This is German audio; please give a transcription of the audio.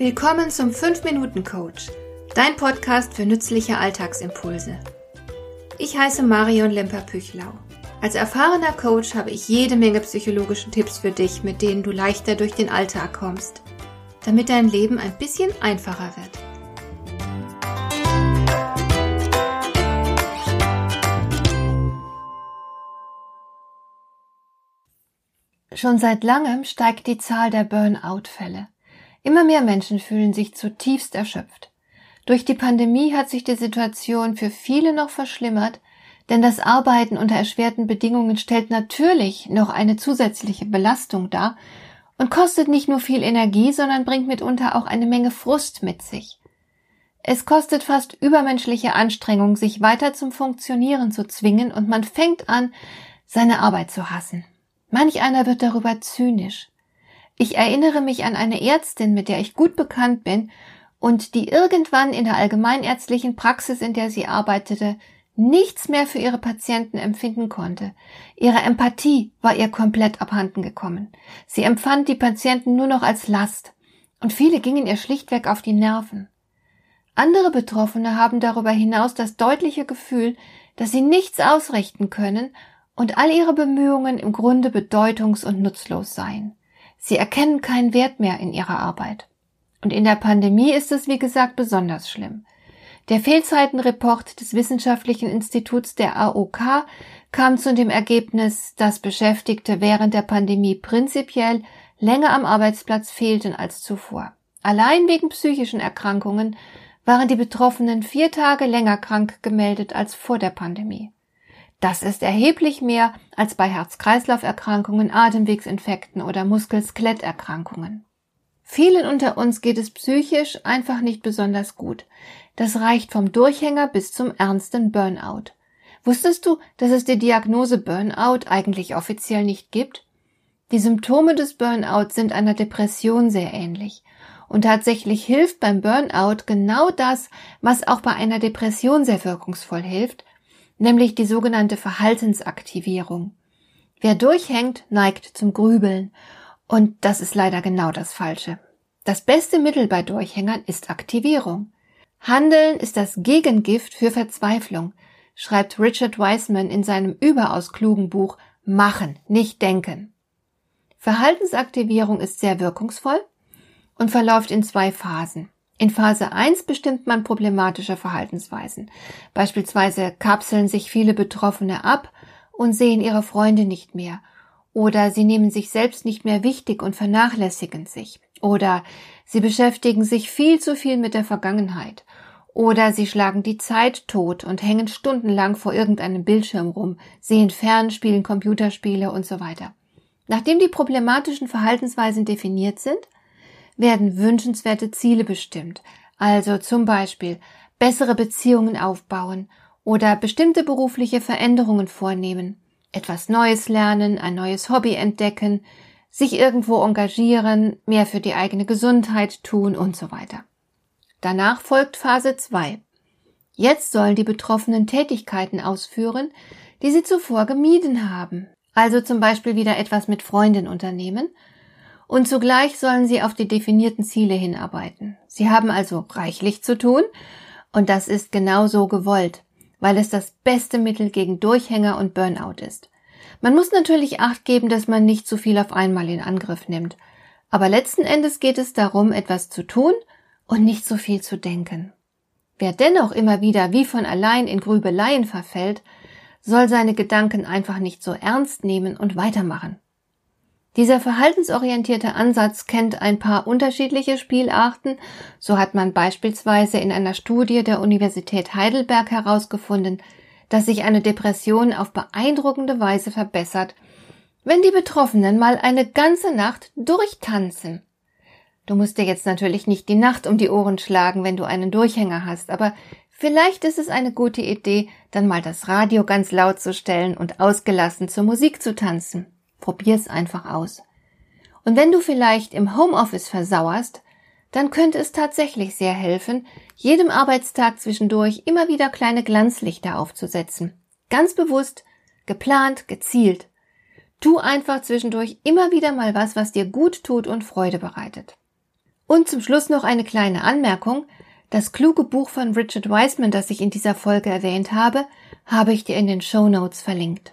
Willkommen zum 5-Minuten-Coach, dein Podcast für nützliche Alltagsimpulse. Ich heiße Marion Lemper-Püchlau. Als erfahrener Coach habe ich jede Menge psychologische Tipps für dich, mit denen du leichter durch den Alltag kommst, damit dein Leben ein bisschen einfacher wird. Schon seit langem steigt die Zahl der Burnout-Fälle. Immer mehr Menschen fühlen sich zutiefst erschöpft. Durch die Pandemie hat sich die Situation für viele noch verschlimmert, denn das Arbeiten unter erschwerten Bedingungen stellt natürlich noch eine zusätzliche Belastung dar und kostet nicht nur viel Energie, sondern bringt mitunter auch eine Menge Frust mit sich. Es kostet fast übermenschliche Anstrengung, sich weiter zum Funktionieren zu zwingen und man fängt an, seine Arbeit zu hassen. Manch einer wird darüber zynisch. Ich erinnere mich an eine Ärztin, mit der ich gut bekannt bin und die irgendwann in der allgemeinärztlichen Praxis, in der sie arbeitete, nichts mehr für ihre Patienten empfinden konnte. Ihre Empathie war ihr komplett abhanden gekommen. Sie empfand die Patienten nur noch als Last und viele gingen ihr schlichtweg auf die Nerven. Andere Betroffene haben darüber hinaus das deutliche Gefühl, dass sie nichts ausrichten können und all ihre Bemühungen im Grunde bedeutungs- und nutzlos seien. Sie erkennen keinen Wert mehr in ihrer Arbeit. Und in der Pandemie ist es, wie gesagt, besonders schlimm. Der Fehlzeitenreport des Wissenschaftlichen Instituts der AOK kam zu dem Ergebnis, dass Beschäftigte während der Pandemie prinzipiell länger am Arbeitsplatz fehlten als zuvor. Allein wegen psychischen Erkrankungen waren die Betroffenen vier Tage länger krank gemeldet als vor der Pandemie. Das ist erheblich mehr als bei Herz-Kreislauf-Erkrankungen, Atemwegsinfekten oder Muskel-Skeletterkrankungen. Vielen unter uns geht es psychisch einfach nicht besonders gut. Das reicht vom Durchhänger bis zum ernsten Burnout. Wusstest du, dass es die Diagnose Burnout eigentlich offiziell nicht gibt? Die Symptome des Burnout sind einer Depression sehr ähnlich. Und tatsächlich hilft beim Burnout genau das, was auch bei einer Depression sehr wirkungsvoll hilft, nämlich die sogenannte Verhaltensaktivierung. Wer durchhängt, neigt zum Grübeln. Und das ist leider genau das Falsche. Das beste Mittel bei Durchhängern ist Aktivierung. Handeln ist das Gegengift für Verzweiflung, schreibt Richard Wiseman in seinem überaus klugen Buch Machen, nicht denken. Verhaltensaktivierung ist sehr wirkungsvoll und verläuft in zwei Phasen. In Phase 1 bestimmt man problematische Verhaltensweisen. Beispielsweise kapseln sich viele Betroffene ab und sehen ihre Freunde nicht mehr. Oder sie nehmen sich selbst nicht mehr wichtig und vernachlässigen sich. Oder sie beschäftigen sich viel zu viel mit der Vergangenheit. Oder sie schlagen die Zeit tot und hängen stundenlang vor irgendeinem Bildschirm rum, sehen fern, spielen Computerspiele und so weiter. Nachdem die problematischen Verhaltensweisen definiert sind, werden wünschenswerte Ziele bestimmt, also zum Beispiel bessere Beziehungen aufbauen oder bestimmte berufliche Veränderungen vornehmen, etwas Neues lernen, ein neues Hobby entdecken, sich irgendwo engagieren, mehr für die eigene Gesundheit tun und so weiter. Danach folgt Phase 2. Jetzt sollen die Betroffenen Tätigkeiten ausführen, die sie zuvor gemieden haben. Also zum Beispiel wieder etwas mit Freunden unternehmen und zugleich sollen sie auf die definierten Ziele hinarbeiten. Sie haben also reichlich zu tun und das ist genau so gewollt, weil es das beste Mittel gegen Durchhänger und Burnout ist. Man muss natürlich Acht geben, dass man nicht zu viel auf einmal in Angriff nimmt. Aber letzten Endes geht es darum, etwas zu tun und nicht so viel zu denken. Wer dennoch immer wieder wie von allein in Grübeleien verfällt, soll seine Gedanken einfach nicht so ernst nehmen und weitermachen. Dieser verhaltensorientierte Ansatz kennt ein paar unterschiedliche Spielarten. So hat man beispielsweise in einer Studie der Universität Heidelberg herausgefunden, dass sich eine Depression auf beeindruckende Weise verbessert, wenn die Betroffenen mal eine ganze Nacht durchtanzen. Du musst dir jetzt natürlich nicht die Nacht um die Ohren schlagen, wenn du einen Durchhänger hast, aber vielleicht ist es eine gute Idee, dann mal das Radio ganz laut zu stellen und ausgelassen zur Musik zu tanzen. Probier's einfach aus. Und wenn du vielleicht im Homeoffice versauerst, dann könnte es tatsächlich sehr helfen, jedem Arbeitstag zwischendurch immer wieder kleine Glanzlichter aufzusetzen. Ganz bewusst, geplant, gezielt. Tu einfach zwischendurch immer wieder mal was, was dir gut tut und Freude bereitet. Und zum Schluss noch eine kleine Anmerkung. Das kluge Buch von Richard Wiseman, das ich in dieser Folge erwähnt habe, habe ich dir in den Show Notes verlinkt.